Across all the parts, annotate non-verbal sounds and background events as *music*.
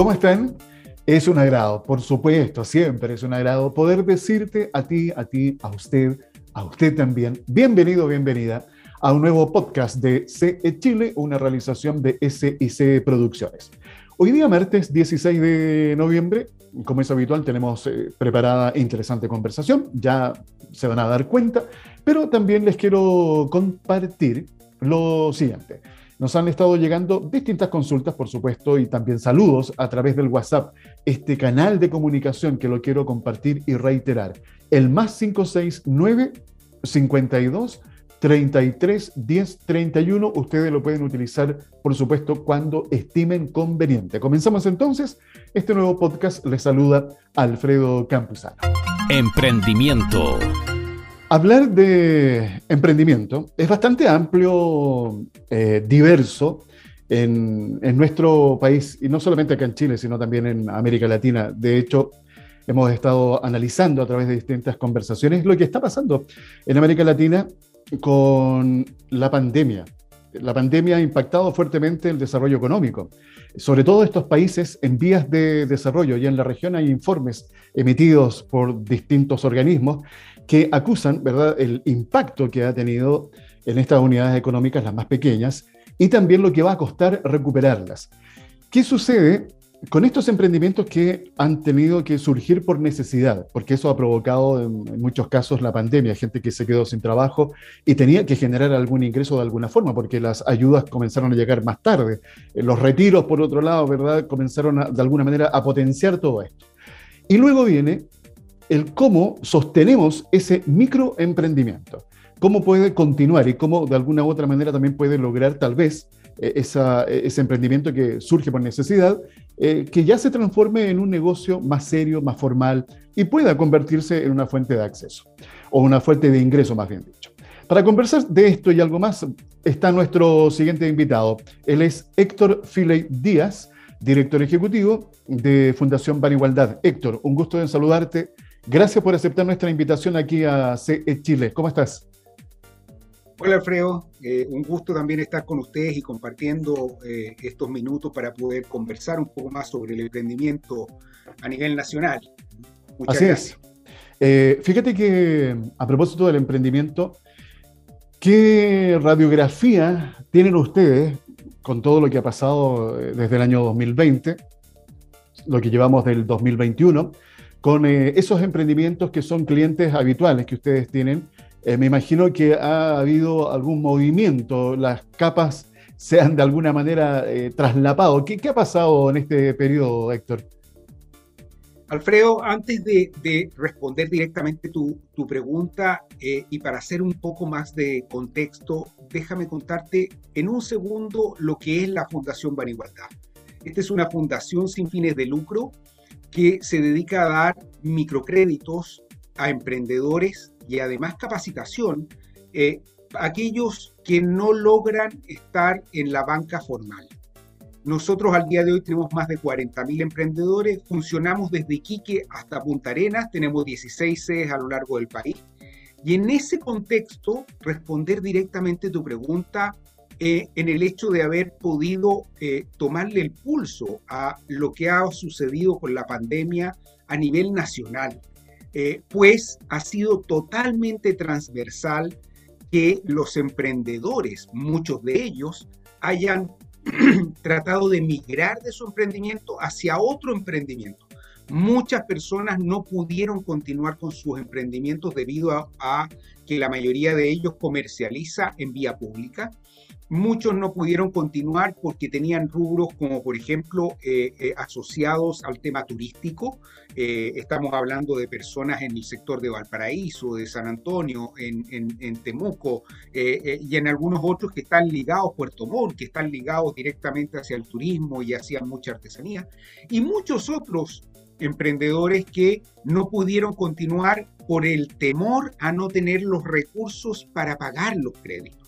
¿Cómo están? Es un agrado, por supuesto, siempre es un agrado poder decirte a ti, a ti, a usted, a usted también, bienvenido, bienvenida a un nuevo podcast de CE Chile, una realización de SIC Producciones. Hoy día, martes 16 de noviembre, como es habitual, tenemos eh, preparada interesante conversación, ya se van a dar cuenta, pero también les quiero compartir lo siguiente. Nos han estado llegando distintas consultas, por supuesto, y también saludos a través del WhatsApp, este canal de comunicación que lo quiero compartir y reiterar. El más 569 52 33 10 31. Ustedes lo pueden utilizar, por supuesto, cuando estimen conveniente. Comenzamos entonces. Este nuevo podcast les saluda Alfredo Campuzano. Emprendimiento. Hablar de emprendimiento es bastante amplio, eh, diverso en, en, nuestro país, y no solamente acá en Chile, sino también en América Latina. De hecho, hemos estado analizando a través de distintas conversaciones lo que está pasando en América Latina con la pandemia. La pandemia ha impactado fuertemente el desarrollo económico, sobre todo estos países en vías de desarrollo. Y en la región hay informes emitidos por distintos organismos que acusan ¿verdad? el impacto que ha tenido en estas unidades económicas, las más pequeñas, y también lo que va a costar recuperarlas. ¿Qué sucede con estos emprendimientos que han tenido que surgir por necesidad? Porque eso ha provocado en, muchos casos la pandemia, gente que se quedó sin trabajo y tenía que generar algún ingreso de alguna forma, porque las ayudas comenzaron a llegar más tarde. Eh, los retiros, por otro lado, ¿verdad? Comenzaron de alguna manera a potenciar todo esto. Y luego viene el cómo sostenemos ese microemprendimiento, cómo puede continuar y cómo de alguna u otra manera también puede lograr tal vez eh, ese emprendimiento que surge por necesidad, eh, que ya se transforme en un negocio más serio, más formal y pueda convertirse en una fuente de acceso o una fuente de ingreso, más bien dicho. Para conversar de esto y algo más está nuestro siguiente invitado. Él es Héctor Filey Díaz, director ejecutivo de Fundación Ban Igualdad. Héctor, un gusto en saludarte. Gracias por aceptar nuestra invitación aquí a CE Chile. ¿Cómo estás? Hola Alfredo, eh, un gusto también estar con ustedes y compartiendo eh, estos minutos para poder conversar un poco más sobre el emprendimiento a nivel nacional. Muchas Así gracias. es. Eh, fíjate que a propósito del emprendimiento, ¿qué radiografía tienen ustedes con todo lo que ha pasado desde el año 2020, lo que llevamos del 2021? Con eh, esos emprendimientos que son clientes habituales que ustedes tienen. Eh, me imagino que ha habido algún movimiento, las capas se han de alguna manera eh, traslapado. ¿Qué, ha pasado en este periodo, Héctor? Alfredo, antes de, responder directamente tu, tu pregunta y para hacer un poco más de contexto, déjame contarte en un segundo lo que es la Fundación Ban Igualdad. Esta es una fundación sin fines de lucro que se dedica a dar microcréditos a emprendedores y además capacitación eh, a aquellos que no logran estar en la banca formal. Nosotros al día de hoy tenemos más de 40.000 emprendedores, funcionamos desde Iquique hasta Punta Arenas, tenemos 16 sedes a lo largo del país. Y en ese contexto, responder directamente tu pregunta eh, en el hecho de haber podido eh, tomarle el pulso a lo que ha sucedido con la pandemia a nivel nacional, eh, pues ha sido totalmente transversal que los emprendedores, muchos de ellos, hayan *clears throat* tratado de migrar de su emprendimiento hacia otro emprendimiento. Muchas personas no pudieron continuar con sus emprendimientos debido a que la mayoría de ellos comercializa en vía pública Muchos no pudieron continuar porque tenían rubros como, por ejemplo, eh, eh, asociados al tema turístico. Eh, estamos hablando de personas en el sector de Valparaíso, de San Antonio, en, Temuco y en algunos otros que están ligados, Puerto Montt, que están ligados directamente hacia el turismo y hacia mucha artesanía. Y muchos otros emprendedores que no pudieron continuar por el temor a no tener los recursos para pagar los créditos.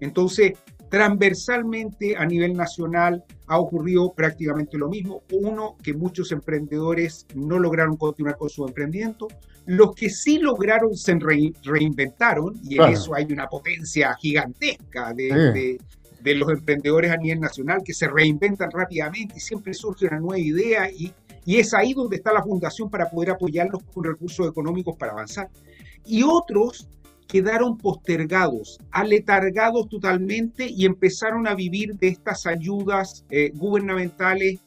Entonces, transversalmente a nivel nacional ha ocurrido prácticamente lo mismo. Uno, que muchos emprendedores no lograron continuar con su emprendimiento. Los que sí lograron se reinventaron y en eso hay una potencia gigantesca de, de los emprendedores a nivel nacional que se reinventan rápidamente y siempre surge una nueva idea y, y es ahí donde está la fundación para poder apoyarlos con recursos económicos para avanzar. Y otros quedaron postergados, aletargados totalmente y empezaron a vivir de estas ayudas eh, gubernamentales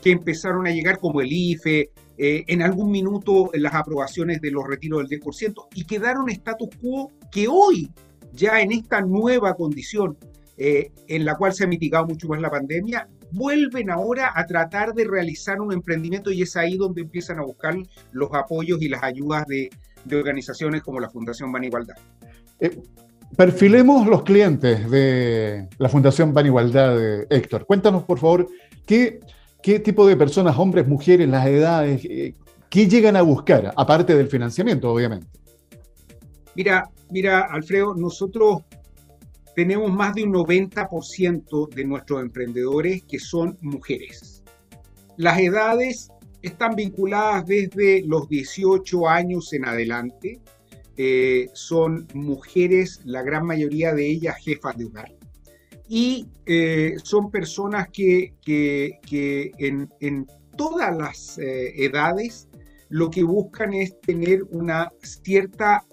que empezaron a llegar como el IFE, eh, en algún minuto las aprobaciones de los retiros del 10% y quedaron status quo que hoy, ya en esta nueva condición eh, en la cual se ha mitigado mucho más la pandemia, vuelven ahora a tratar de realizar un emprendimiento y es ahí donde empiezan a buscar los apoyos y las ayudas de, de organizaciones como la Fundación Ban Igualdad. Eh, perfilemos los clientes de la Fundación Ban Igualdad, Héctor. Cuéntanos, por favor, qué, qué tipo de personas, hombres, mujeres, las edades, eh, qué llegan a buscar, aparte del financiamiento, obviamente. Mira, mira, Alfredo, nosotros tenemos más de un 90% de nuestros emprendedores que son mujeres. Las edades están vinculadas desde los 18 años en adelante. Eh, son mujeres, la gran mayoría de ellas jefas de hogar. Y eh, son personas que, en, todas las eh, edades lo que buscan es tener una cierta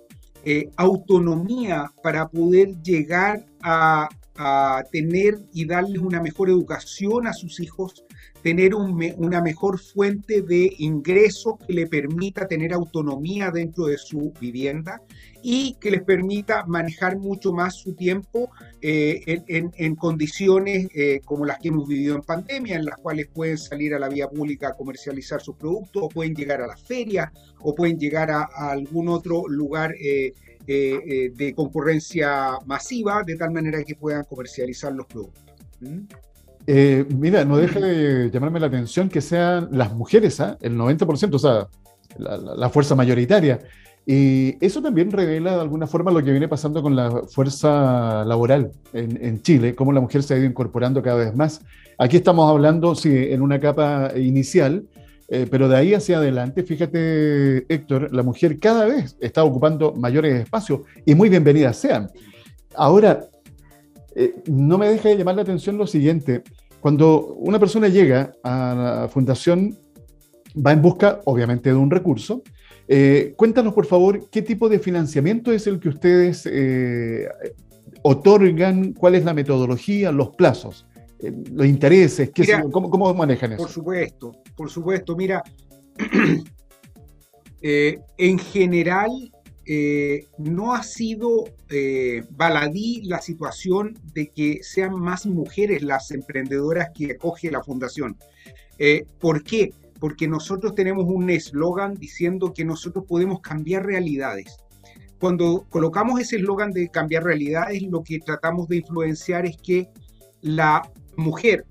autonomía para poder llegar a, a tener y darles una mejor educación a sus hijos, tener una mejor fuente de ingresos que le permita tener autonomía dentro de su vivienda y que les permita manejar mucho más su tiempo eh, en, condiciones eh, como las que hemos vivido en pandemia, en las cuales pueden salir a la vía pública a comercializar sus productos, o pueden llegar a la feria, o pueden llegar a, algún otro lugar eh, de concurrencia masiva, de tal manera que puedan comercializar los productos. ¿Mm? Eh, mira, no deja de llamarme la atención que sean las mujeres, ¿ah? el 90%, o sea, la, fuerza mayoritaria. Y eso también revela de alguna forma lo que viene pasando con la fuerza laboral en, Chile, cómo la mujer se ha ido incorporando cada vez más. Aquí estamos hablando, sí, en una capa inicial, eh, pero de ahí hacia adelante, fíjate, Héctor, la mujer cada vez está ocupando mayores espacios y muy bienvenidas sean. Ahora, eh, no me deja de llamar la atención lo siguiente. Cuando una persona llega a la fundación, va en busca, obviamente, de un recurso. Eh, cuéntanos, por favor, qué tipo de financiamiento es el que ustedes eh, otorgan, cuál es la metodología, los plazos, los intereses, cómo, manejan eso. Por supuesto, por supuesto. Mira, *clears throat* en general, eh, no ha sido eh, baladí la situación de que sean más mujeres las emprendedoras que acoge la fundación. Eh, ¿Por qué? Porque nosotros tenemos un eslogan diciendo que nosotros podemos cambiar realidades. Cuando colocamos ese eslogan de cambiar realidades, lo que tratamos de influenciar es que la mujer,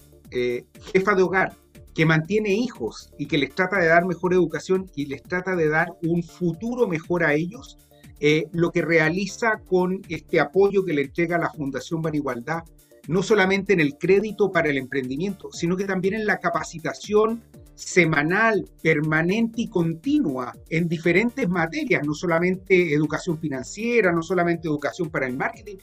jefa de hogar, que mantiene hijos y que les trata de dar mejor educación y les trata de dar un futuro mejor a ellos, eh, lo que realiza con este apoyo que le entrega la Fundación Ban Igualdad, no solamente en el crédito para el emprendimiento, sino que también en la capacitación semanal, permanente y continua en diferentes materias, no solamente educación financiera, no solamente educación para el marketing,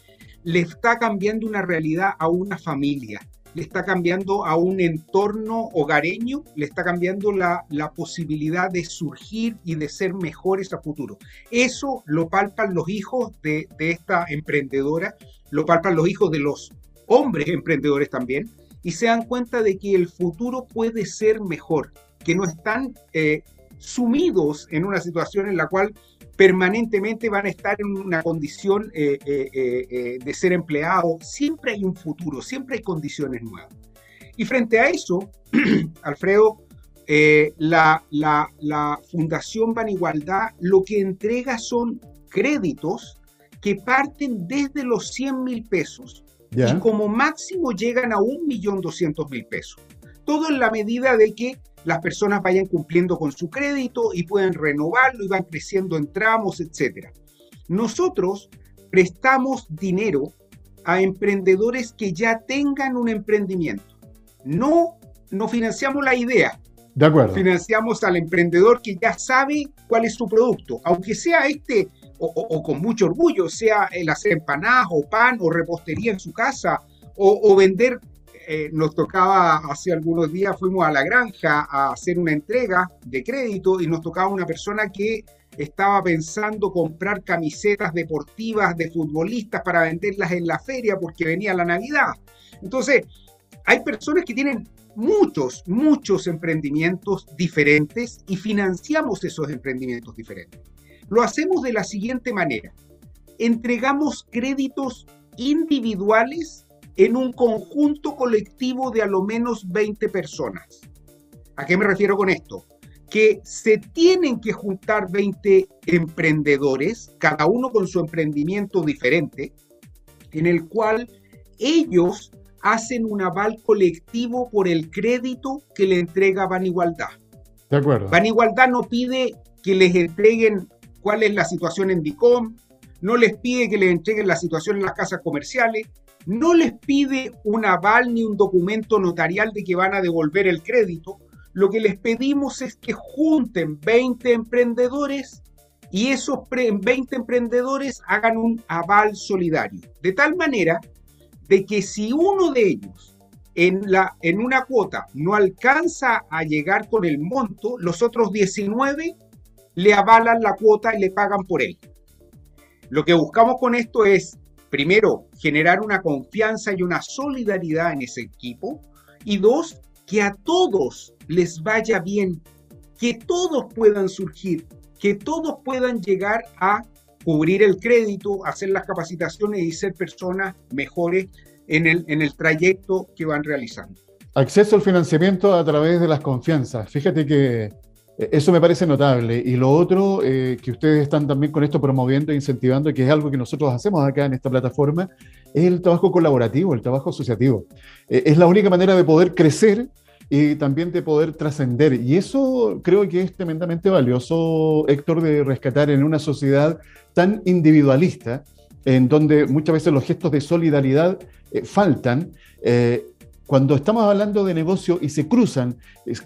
le está cambiando una realidad a una familia le está cambiando a un entorno hogareño, le está cambiando la, posibilidad de surgir y de ser mejores a futuro. Eso lo palpan los hijos de, esta emprendedora, lo palpan los hijos de los hombres emprendedores también, y se dan cuenta de que el futuro puede ser mejor, que no están eh, sumidos en una situación en la cual permanentemente van a estar en una condición eh, eh, eh, de ser empleado. Siempre hay un futuro, siempre hay condiciones nuevas. Y frente a eso, *clears throat* Alfredo, la, la, la, Fundación Ban Igualdad lo que entrega son créditos que parten desde los 100 mil pesos y como máximo llegan a 1.200.000 pesos. Todo en la medida de que las personas vayan cumpliendo con su crédito y pueden renovarlo y van creciendo en tramos, etc. Nosotros prestamos dinero a emprendedores que ya tengan un emprendimiento. No, no financiamos la idea. De acuerdo. Financiamos al emprendedor que ya sabe cuál es su producto, aunque sea este o, con mucho orgullo, sea el hacer empanadas o pan o repostería en su casa o, vender. Eh, nos tocaba hace algunos días, fuimos a la granja a hacer una entrega de crédito y nos tocaba una persona que estaba pensando comprar camisetas deportivas de futbolistas para venderlas en la feria porque venía la Navidad. Entonces, hay personas que tienen muchos, muchos emprendimientos diferentes y financiamos esos emprendimientos diferentes. Lo hacemos de la siguiente manera. Entregamos créditos individuales en un conjunto colectivo de a lo menos 20 personas. ¿A qué me refiero con esto? Que se tienen que juntar 20 emprendedores, cada uno con su emprendimiento diferente, en el cual ellos hacen un aval colectivo por el crédito que le entrega Ban Igualdad. De acuerdo. Ban Igualdad no pide que les entreguen cuál es la situación en DICOM, no les pide que les entreguen la situación en las casas comerciales, no les pide un aval ni un documento notarial de que van a devolver el crédito. Lo que les pedimos es que junten 20 emprendedores y esos 20 emprendedores hagan un aval solidario. De tal manera de que si uno de ellos en, la, en una cuota no alcanza a llegar con el monto, los otros 19 le avalan la cuota y le pagan por él. Lo que buscamos con esto es, primero, generar una confianza y una solidaridad en ese equipo, y dos, que a todos les vaya bien, que todos puedan surgir, que todos puedan llegar a cubrir el crédito, hacer las capacitaciones y ser personas mejores en el, en el trayecto que van realizando. Acceso al financiamiento a través de las confianzas. Fíjate que eso me parece notable. Y lo otro eh, que ustedes están también con esto promoviendo e incentivando, que es algo que nosotros hacemos acá en esta plataforma, es el trabajo colaborativo, el trabajo asociativo. Eh, es la única manera de poder crecer y también de poder trascender. Y eso creo que es tremendamente valioso, Héctor, de rescatar en una sociedad tan individualista, en donde muchas veces los gestos de solidaridad eh, faltan. Eh, cuando estamos hablando de negocio y se cruzan,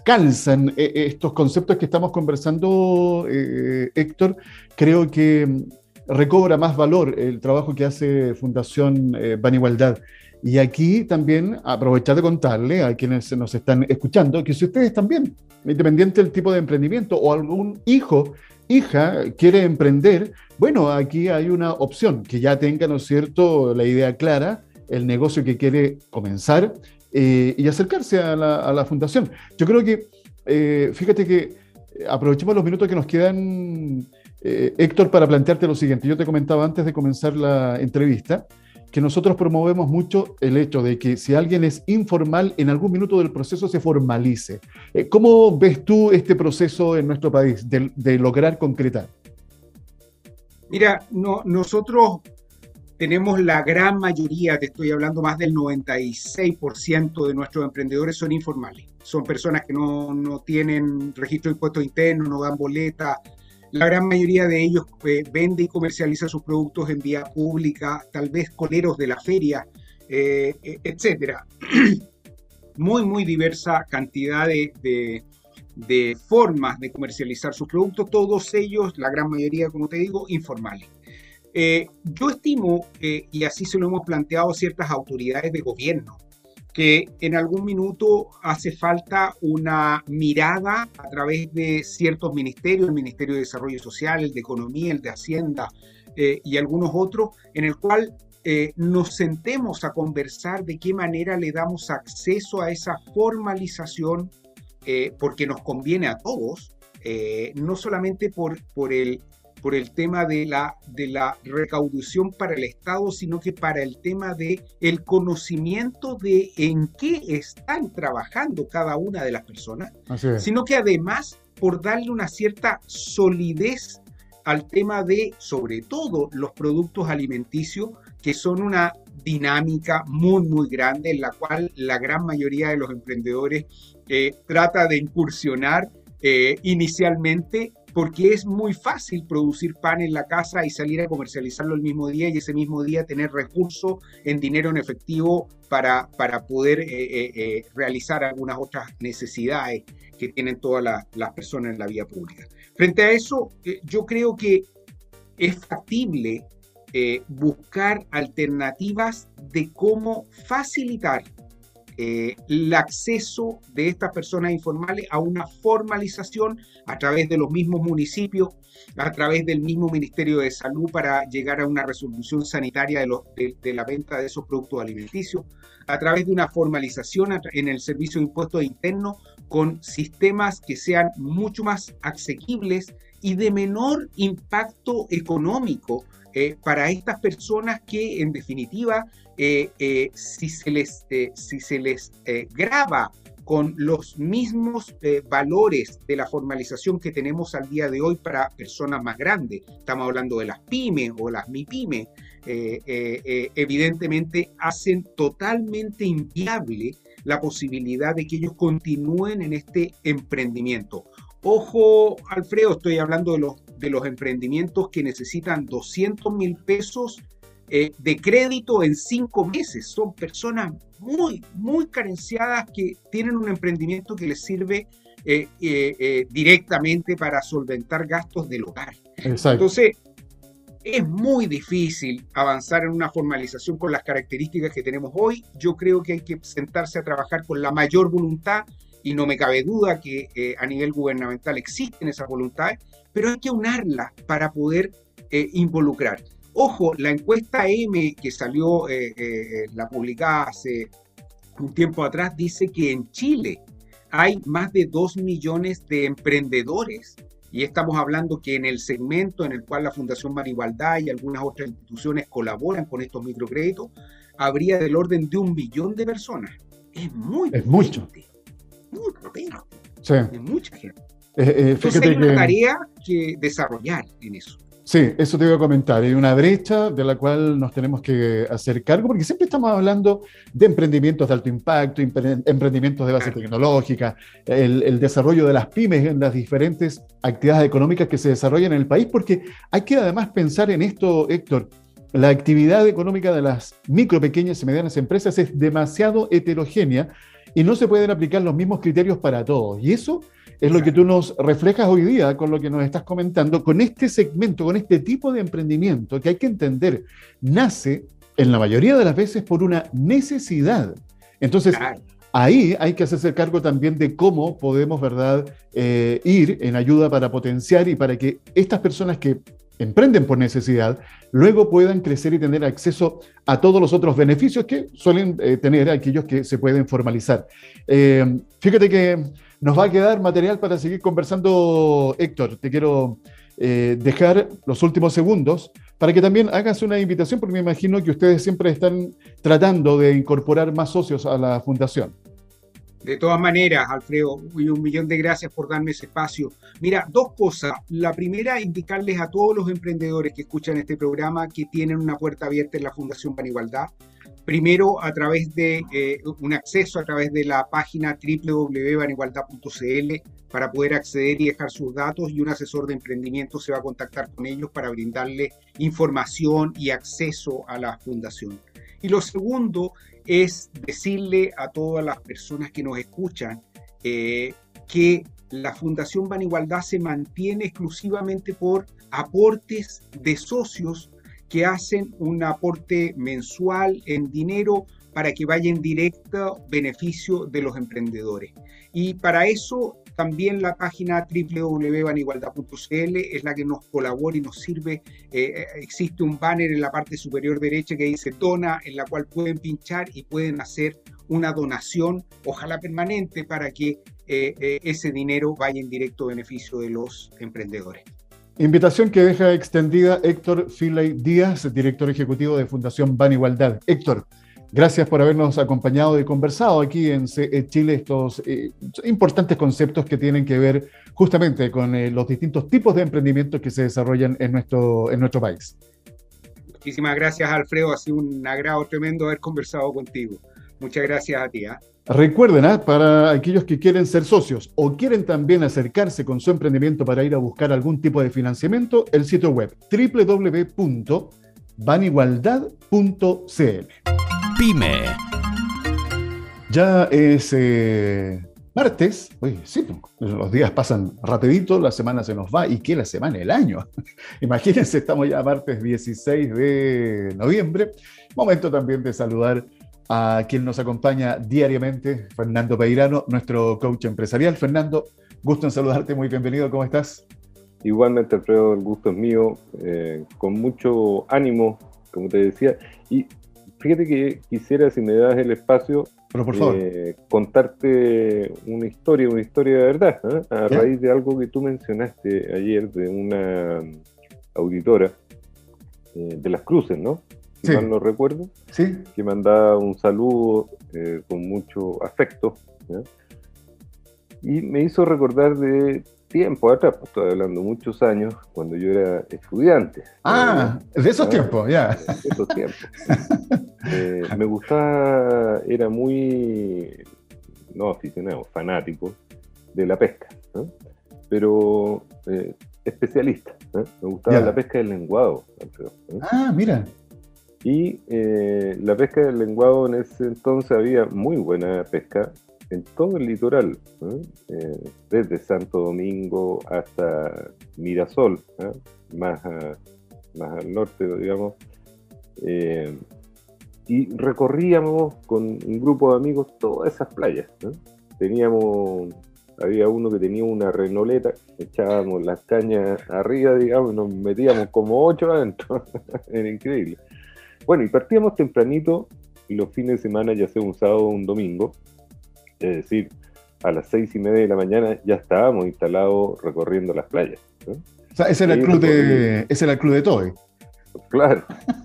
calzan eh, estos conceptos que estamos conversando, Héctor, creo que mm, recobra más valor el trabajo que hace Fundación Ban Igualdad. Y aquí también aprovechar de contarle a quienes nos están escuchando que si ustedes también, independiente del tipo de emprendimiento o algún hijo, hija quiere emprender, bueno, aquí hay una opción, que ya tenga, ¿no es cierto?, la idea clara, el negocio que quiere comenzar eh, y acercarse a la, fundación. Yo creo que, eh, fíjate que eh, aprovechemos los minutos que nos quedan, Héctor, para plantearte lo siguiente. Yo te comentaba antes de comenzar la entrevista que nosotros promovemos mucho el hecho de que si alguien es informal, en algún minuto del proceso se formalice. ¿Cómo ves tú este proceso en nuestro país de, lograr concretar? Mira, no, nosotros tenemos la gran mayoría, te estoy hablando más del 96% de nuestros emprendedores son informales. Son personas que no, no tienen registro de impuestos internos, no dan boleta, la gran mayoría de ellos eh, vende y comercializa sus productos en vía pública, tal vez coleros de la feria, eh, etcétera. *clears throat* muy, muy diversa cantidad de, formas de comercializar sus productos, todos ellos, la gran mayoría, como te digo, informales. Yo estimo, y así se lo hemos planteado ciertas autoridades de gobierno, que en algún minuto hace falta una mirada a través de ciertos ministerios, el Ministerio de Desarrollo Social, el de Economía, el de Hacienda eh, y algunos otros, en el cual eh, nos sentemos a conversar de qué manera le damos acceso a esa formalización, eh, porque nos conviene a todos, no solamente por el por el tema de la, de la recaudación para el Estado, sino que para el tema de el conocimiento de en qué están trabajando cada una de las personas, sino que además por darle una cierta solidez al tema de, sobre todo, los productos alimenticios, que son una dinámica muy, muy grande en la cual la gran mayoría de los emprendedores eh, trata de incursionar eh, inicialmente porque es muy fácil producir pan en la casa y salir a comercializarlo el mismo día y ese mismo día tener recursos en dinero en efectivo para, para poder eh, eh, eh, realizar algunas otras necesidades que tienen todas las personas en la vía pública. Frente a eso, yo creo que es factible buscar alternativas de cómo facilitar eh, el acceso de estas personas informales a una formalización a través de los mismos municipios, a través del mismo Ministerio de Salud para llegar a una resolución sanitaria de, de, la venta de esos productos alimenticios, a través de una formalización en el servicio de impuestos internos con sistemas que sean mucho más asequibles y de menor impacto económico eh, para estas personas que en definitiva, eh, eh, si se les, si se les graba con los mismos valores de la formalización que tenemos al día de hoy para personas más grandes, estamos hablando de las pymes o las MIPYME, evidentemente hacen totalmente inviable la posibilidad de que ellos continúen en este emprendimiento. Ojo, Alfredo, estoy hablando de los, de los emprendimientos que necesitan 200 mil pesos eh, de crédito en cinco meses. Son personas muy, muy carenciadas que tienen un emprendimiento que les sirve eh, eh, directamente para solventar gastos del hogar. Entonces, es muy difícil avanzar en una formalización con las características que tenemos hoy. Yo creo que hay que sentarse a trabajar con la mayor voluntad y no me cabe duda que eh, a nivel gubernamental existen esas voluntades, pero hay que unarlas para poder eh, involucrar. Ojo, la encuesta M que salió, eh, la publicada hace un tiempo atrás, dice que en Chile hay más de 2 millones de emprendedores y estamos hablando que en el segmento en el cual la Fundación Igualdad y algunas otras instituciones colaboran con estos microcréditos, habría del orden de un millón de personas. Es muy es mucho muy Sí. De mucha gente. Eh, eh, Entonces hay una tarea que desarrollar en eso. Sí, eso te iba a comentar. Hay una brecha de la cual nos tenemos que hacer cargo, porque siempre estamos hablando de emprendimientos de alto impacto, emprendimientos de base tecnológica, el, el, desarrollo de las pymes en las diferentes actividades económicas que se desarrollan en el país, porque hay que además pensar en esto, Héctor. La actividad económica de las micro, pequeñas y medianas empresas es demasiado heterogénea y no se pueden aplicar los mismos criterios para todos. Y eso es lo que tú nos reflejas hoy día con lo que nos estás comentando, con este segmento, con este tipo de emprendimiento que hay que entender, nace en la mayoría de las veces por una necesidad. Entonces, ahí hay que hacerse cargo también de cómo podemos, ¿verdad?, eh, ir en ayuda para potenciar y para que estas personas que emprenden por necesidad, luego puedan crecer y tener acceso a todos los otros beneficios que suelen eh, tener aquellos que se pueden formalizar. Eh, fíjate que nos va a quedar material para seguir conversando, Héctor. Te quiero eh, dejar los últimos segundos para que también hagas una invitación, porque me imagino que ustedes siempre están tratando de incorporar más socios a la fundación. De todas maneras, Alfredo, un millón de gracias por darme ese espacio. Mira, dos cosas. La primera, indicarles a todos los emprendedores que escuchan este programa que tienen una puerta abierta en la Fundación Pan Igualdad. Primero, a través de eh, un acceso a través de la página www.banigualdad.cl para poder acceder y dejar sus datos y un asesor de emprendimiento se va a contactar con ellos para brindarle información y acceso a la fundación. Y lo segundo es decirle a todas las personas que nos escuchan eh, que la Fundación Ban Igualdad se mantiene exclusivamente por aportes de socios que hacen un aporte mensual en dinero para que vaya en directo beneficio de los emprendedores. Y para eso también la página www.banigualdad.cl es la que nos colabora y nos sirve. Eh, eh, existe un banner en la parte superior derecha que dice dona, en la cual pueden pinchar y pueden hacer una donación, ojalá permanente, para que eh, ese dinero vaya en directo beneficio de los emprendedores. Invitación que deja extendida Héctor Filey Díaz, director ejecutivo de Fundación Ban Igualdad. Héctor, Gracias por habernos acompañado y conversado aquí en Chile estos eh, importantes conceptos que tienen que ver justamente con eh, los distintos tipos de emprendimientos que se desarrollan en nuestro, en nuestro país. Muchísimas gracias, Alfredo. Ha sido un agrado tremendo haber conversado contigo. Muchas gracias a ti. ¿ah? Recuerden, ¿ah? para aquellos que quieren ser socios o quieren también acercarse con su emprendimiento para ir a buscar algún tipo de financiamiento, el sitio web www.vanigualdad.cl. Pyme. Ya es eh, Martes, oye, sí, los días pasan rapidito, la semana se nos va, y qué la semana, el año. *laughs* Imagínense, estamos ya martes 16 de noviembre. Momento también de saludar a quien nos acompaña diariamente, Fernando Peirano, nuestro coach empresarial. Fernando, gusto en saludarte, muy bienvenido, ¿cómo estás? Igualmente, Alfredo, el gusto es mío, eh, con mucho ánimo, como te decía, y fíjate que quisiera, si me das el espacio, pero por favor. Eh, contarte una historia, una historia de verdad, ¿eh? a raíz de algo que tú mencionaste ayer de una auditora de las cruces, ¿no? Si mal no recuerdo. Sí. Que mandaba un saludo con mucho afecto. Y me hizo recordar de tiempo atrás, pues, estoy hablando muchos años, cuando yo era estudiante. Ah, de esos ah, tiempos, ya. De esos tiempos. *laughs* Eh, me gustaba, era muy, no aficionado, fanático de la pesca, pero eh, especialista. Me gustaba la pesca del lenguado. Ah, mira. Y eh, la pesca del lenguado en ese entonces había muy buena pesca en todo el litoral, desde Santo Domingo hasta Mirasol, más, más al norte, digamos y recorríamos con un grupo de amigos todas esas playas. Teníamos, había uno que tenía una renoleta, echábamos las cañas arriba, digamos, y nos metíamos como ocho adentro. *laughs* Era increíble. Bueno, y partíamos tempranito, los fines de semana, ya sea un sábado o un domingo, es decir, a las seis y media de la mañana ya estábamos instalados recorriendo las playas. O sea, ese era, el club de, ese era el club de Toy. Claro,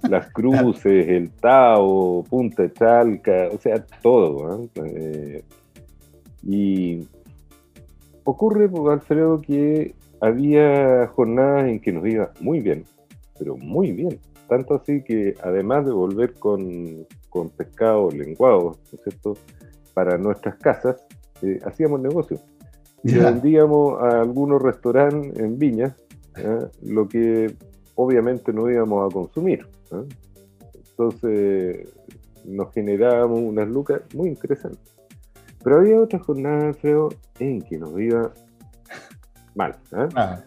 las cruces, *laughs* el Tao, Punta Chalca, o sea, todo. Eh, y ocurre, pues, Alfredo, que había jornadas en que nos iba muy bien, pero muy bien. Tanto así que además de volver con, con pescado lenguado, ¿no es cierto?, para nuestras casas, eh, hacíamos negocios. Y vendíamos a algunos restaurantes en Viña, lo que obviamente no íbamos a consumir. Entonces nos generábamos unas lucas muy interesantes. Pero había otras jornadas, creo, en que nos iba mal. Ah.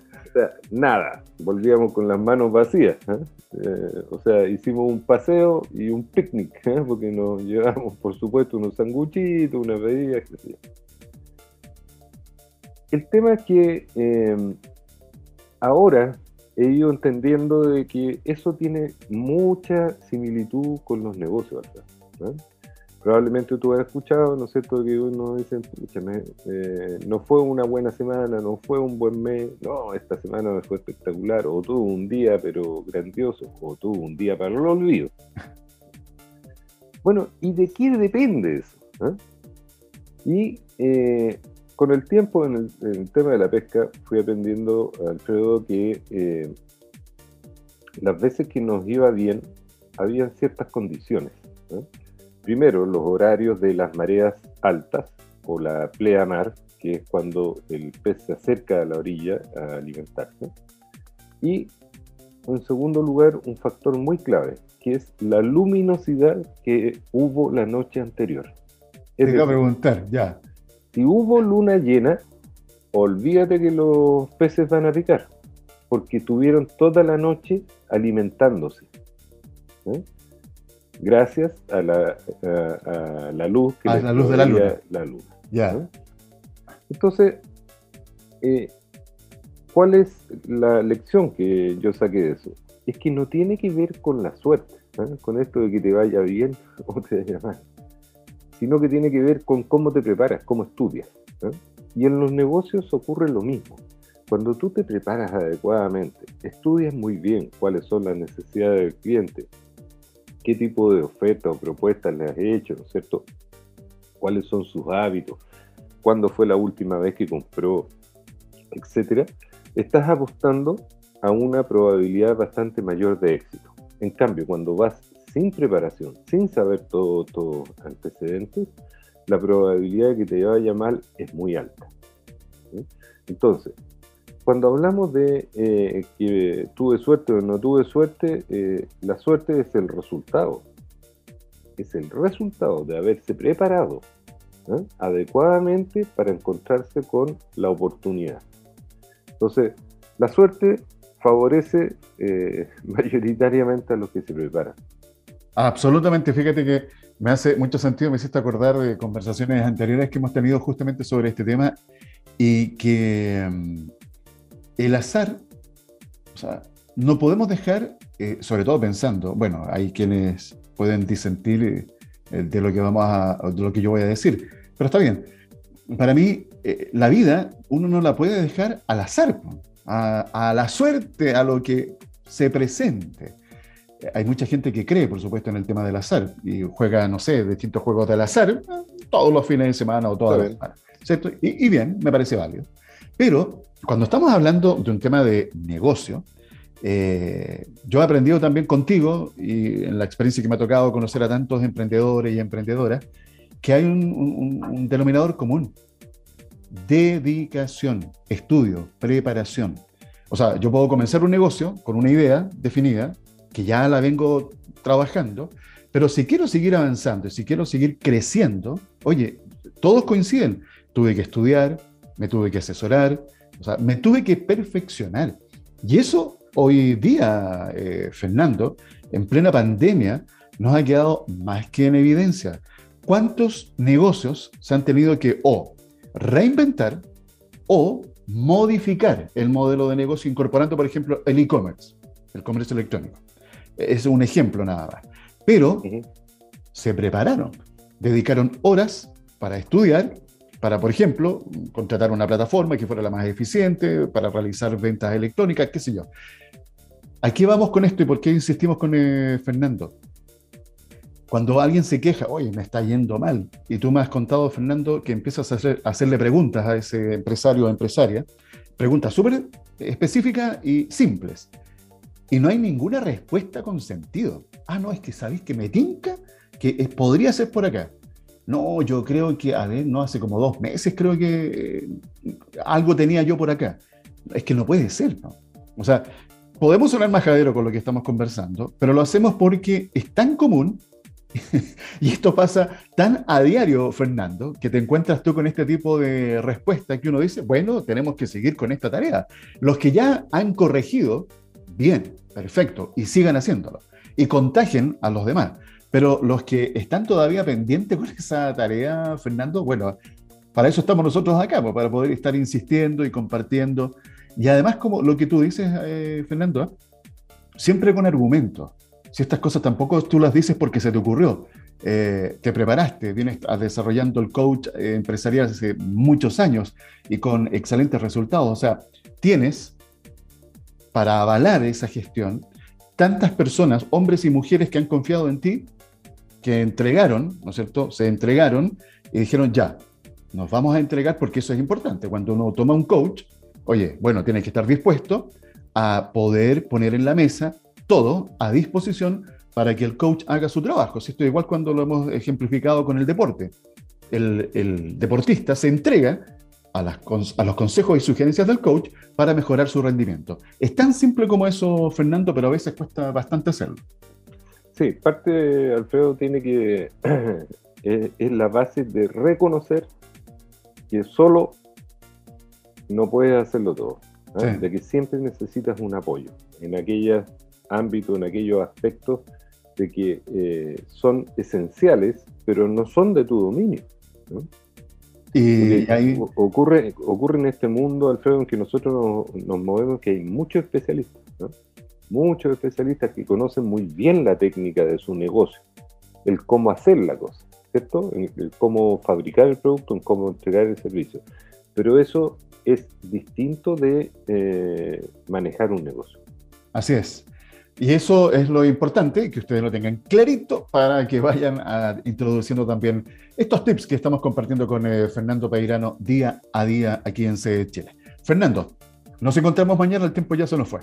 Nada. Volvíamos con las manos vacías. Eh, o sea, hicimos un paseo y un picnic, porque nos llevamos, por supuesto, unos sanguchitos, unas bebidas, El tema es que eh, ahora he ido entendiendo de que eso tiene mucha similitud con los negocios. Probablemente tú has escuchado, ¿no es cierto?, que uno dice, eh, no fue una buena semana, no fue un buen mes, no, esta semana me fue espectacular, o tuvo un día pero grandioso, o tuvo un día para el olvido. Bueno, ¿y de qué depende eso? ¿Ah? Y eh, con el tiempo, en el, tema de la pesca, fui aprendiendo, Alfredo, que eh, las veces que nos iba bien, había ciertas condiciones. Primero, los horarios de las mareas altas o la pleamar, que es cuando el pez se acerca a la orilla a alimentarse. Y, en segundo lugar, un factor muy clave, que es la luminosidad que hubo la noche anterior. Te iba a preguntar, ya si hubo luna llena, olvídate que los peces van a picar, porque tuvieron toda la noche alimentándose. ¿eh? Gracias a la, luz que a la luz de la luna. La luna ya. ¿eh? Entonces, eh, ¿cuál es la lección que yo saqué de eso? Es que no tiene que ver con la suerte, con esto de que te vaya bien *laughs* o te vaya mal sino que tiene que ver con cómo te preparas, cómo estudias. Y en los negocios ocurre lo mismo. Cuando tú te preparas adecuadamente, estudias muy bien cuáles son las necesidades del cliente, qué tipo de oferta o propuestas le has hecho, ¿no es cierto? ¿Cuáles son sus hábitos? ¿Cuándo fue la última vez que compró? Etcétera. Estás apostando a una probabilidad bastante mayor de éxito. En cambio, cuando vas sin preparación, sin saber todos tus antecedentes, la probabilidad de que te vaya mal es muy alta. Entonces, cuando hablamos de eh, que tuve suerte o no tuve suerte, eh, la suerte es el resultado. Es el resultado de haberse preparado ¿eh? adecuadamente para encontrarse con la oportunidad. Entonces, la suerte favorece eh, *laughs* mayoritariamente a los que se preparan. Absolutamente, fíjate que me hace mucho sentido, me hiciste acordar de conversaciones anteriores que hemos tenido justamente sobre este tema y que mm, el azar, o sea, no podemos dejar, eh, sobre todo pensando, bueno, hay quienes pueden disentir eh, de lo que vamos a, de lo que yo voy a decir, pero está bien. Para mí, eh, la vida uno no la puede dejar al azar, a, a la suerte, a lo que se presente hay mucha gente que cree, por supuesto, en el tema del azar y juega, no sé, distintos juegos del azar todos los fines de semana o todas las semanas. ¿cierto? Y, bien, me parece válido. Pero cuando estamos hablando de un tema de negocio, eh, yo he aprendido también contigo y en la experiencia que me ha tocado conocer a tantos emprendedores y emprendedoras, que hay un denominador común. Dedicación, estudio, preparación. O sea, yo puedo comenzar un negocio con una idea definida, que ya la vengo trabajando, pero si quiero seguir avanzando, si quiero seguir creciendo, oye, todos coinciden. Tuve que estudiar, me tuve que asesorar, o sea, me tuve que perfeccionar. Y eso hoy día, eh, Fernando, en plena pandemia, nos ha quedado más que en evidencia. ¿Cuántos negocios se han tenido que o reinventar o modificar el modelo de negocio incorporando, por ejemplo, el e-commerce, el comercio electrónico? Es un ejemplo nada más. Pero se prepararon, dedicaron horas para estudiar, para, por ejemplo, contratar una plataforma que fuera la más eficiente, para realizar ventas electrónicas, qué sé yo. Aquí vamos con esto y por qué insistimos con eh, Fernando. Cuando alguien se queja, oye, me está yendo mal, y tú me has contado, Fernando, que empiezas a, hacer, a hacerle preguntas a ese empresario o empresaria, preguntas súper específicas y simples. Y no hay ninguna respuesta con sentido. Ah, no, es que sabéis que me tinca que podría ser por acá. No, yo creo que, a ver, no, hace como dos meses creo que eh, algo tenía yo por acá. Es que no puede ser, ¿no? O sea, podemos sonar majadero con lo que estamos conversando, pero lo hacemos porque es tan común *laughs* y esto pasa tan a diario, Fernando, que te encuentras tú con este tipo de respuesta que uno dice, bueno, tenemos que seguir con esta tarea. Los que ya han corregido bien, perfecto, y sigan haciéndolo. Y contagien a los demás. Pero los que están todavía pendientes con esa tarea, Fernando, bueno, para eso estamos nosotros acá, pues, para poder estar insistiendo y compartiendo. Y además, como lo que tú dices, eh, Fernando, siempre con argumentos. Si estas cosas tampoco tú las dices porque se te ocurrió, eh, te preparaste, vienes desarrollando el coach eh, empresarial hace muchos años y con excelentes resultados. O sea, tienes para avalar esa gestión tantas personas, hombres y mujeres que han confiado en ti, que entregaron, ¿no es cierto? Se entregaron y dijeron, ya, nos vamos a entregar porque eso es importante. Cuando uno toma un coach, oye, bueno, tiene que estar dispuesto a poder poner en la mesa todo a disposición para que el coach haga su trabajo. Si esto es igual cuando lo hemos ejemplificado con el deporte. El, el deportista se entrega a, los consejos y sugerencias del coach para mejorar su rendimiento. Es tan simple como eso, Fernando, pero a veces cuesta bastante hacerlo. Sí, parte, Alfredo, tiene que, *clears throat* es, la base de reconocer que solo no puedes hacerlo todo, ¿eh? de que siempre necesitas un apoyo en aquellos ámbitos, en aquellos aspectos de que eh, son esenciales, pero no son de tu dominio. ¿no? Y ocurre, ocurre en este mundo, Alfredo, en que nosotros nos, movemos, que hay muchos especialistas, muchos especialistas que conocen muy bien la técnica de su negocio, el cómo hacer la cosa, ¿cierto? El, cómo fabricar el producto, en cómo entregar el servicio. Pero eso es distinto de eh, manejar un negocio. Así es. Y eso es lo importante, que ustedes lo tengan clarito para que vayan introduciendo también estos tips que estamos compartiendo con eh, Fernando Peirano día a día aquí en CD Chile. Fernando, nos encontramos mañana, el tiempo ya se nos fue.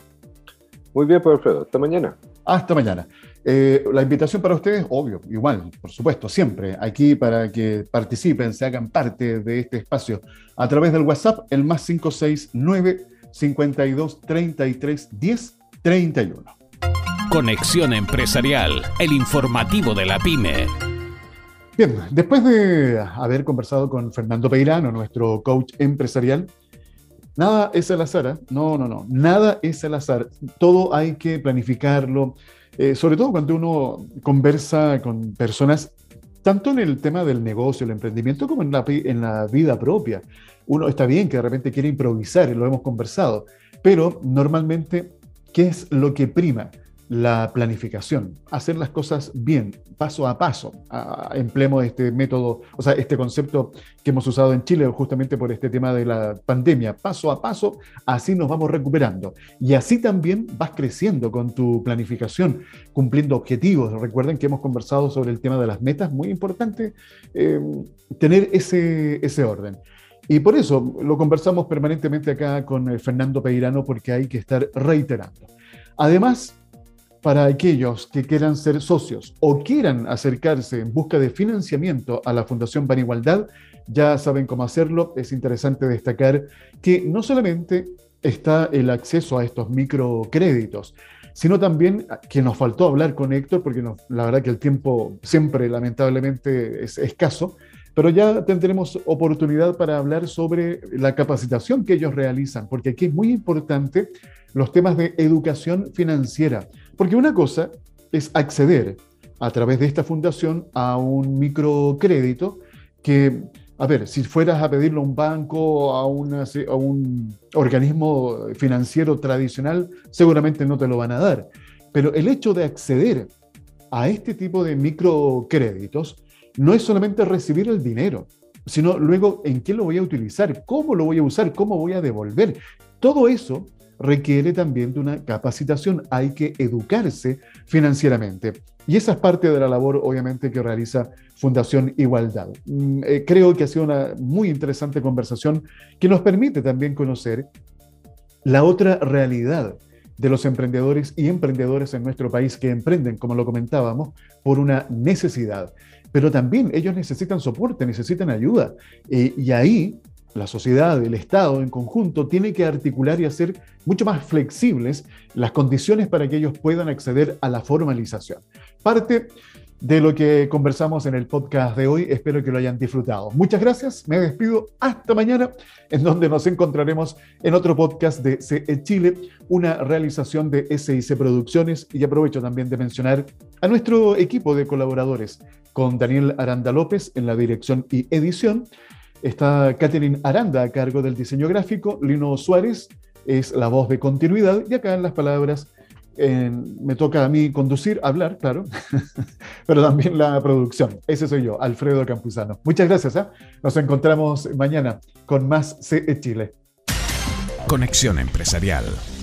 Muy bien, pues Alfredo, hasta mañana. Hasta mañana. Eh, la invitación para ustedes, obvio, igual, por supuesto, siempre aquí para que participen, se hagan parte de este espacio a través del WhatsApp, el más 569 52 33 10 31. Conexión Empresarial, el informativo de la pyme. Bien, después de haber conversado con Fernando Peirano, nuestro coach empresarial, nada es al azar, ¿eh? no, no, no, nada es al azar, todo hay que planificarlo, eh, sobre todo cuando uno conversa con personas, tanto en el tema del negocio, el emprendimiento, como en la, vida propia. Uno está bien que de repente quiere improvisar, y lo hemos conversado, pero normalmente, ¿qué es lo que prima? La planificación, hacer las cosas bien, paso a paso. empleemos este método, o sea, este concepto que hemos usado en Chile justamente por este tema de la pandemia, paso a paso, así nos vamos recuperando. Y así también vas creciendo con tu planificación, cumpliendo objetivos. Recuerden que hemos conversado sobre el tema de las metas, muy importante eh, tener ese, ese orden. Y por eso lo conversamos permanentemente acá con eh, Fernando Peirano, porque hay que estar reiterando. Además, para aquellos que quieran ser socios o quieran acercarse en busca de financiamiento a la Fundación Pan Igualdad, ya saben cómo hacerlo. Es interesante destacar que no solamente está el acceso a estos microcréditos, sino también que nos faltó hablar con Héctor, porque la verdad que el tiempo siempre lamentablemente es escaso, pero ya tendremos oportunidad para hablar sobre la capacitación que ellos realizan, porque aquí es muy importante los temas de educación financiera porque una cosa es acceder a través de esta fundación a un microcrédito que, a ver, si fueras a pedirlo a un banco, a, a un organismo financiero tradicional, seguramente no te lo van a dar. Pero el hecho de acceder a este tipo de microcréditos no es solamente recibir el dinero, sino luego en qué lo voy a utilizar, cómo lo voy a usar, cómo voy a devolver. Todo eso requiere también de una capacitación, hay que educarse financieramente. Y esa es parte de la labor, obviamente, que realiza Fundación Igualdad. Mm, eh, creo que ha sido una muy interesante conversación que nos permite también conocer la otra realidad de los emprendedores y emprendedores en nuestro país que emprenden, como lo comentábamos, por una necesidad. Pero también ellos necesitan soporte, necesitan ayuda. Eh, y ahí la sociedad, el Estado en conjunto, tiene que articular y hacer mucho más flexibles las condiciones para que ellos puedan acceder a la formalización. Parte de lo que conversamos en el podcast de hoy, espero que lo hayan disfrutado. Muchas gracias, me despido hasta mañana, en donde nos encontraremos en otro podcast de CE Chile, una realización de SIC Producciones, y aprovecho también de mencionar a nuestro equipo de colaboradores, con Daniel Aranda López en la dirección y edición, Está Catherine Aranda a cargo del diseño gráfico, Lino Suárez es la voz de continuidad y acá en las palabras me toca a mí conducir, hablar, claro, *laughs* pero también la producción. Ese soy yo, Alfredo Campuzano. Muchas gracias. ¿eh? Nos encontramos mañana con más CE Chile. Conexión Empresarial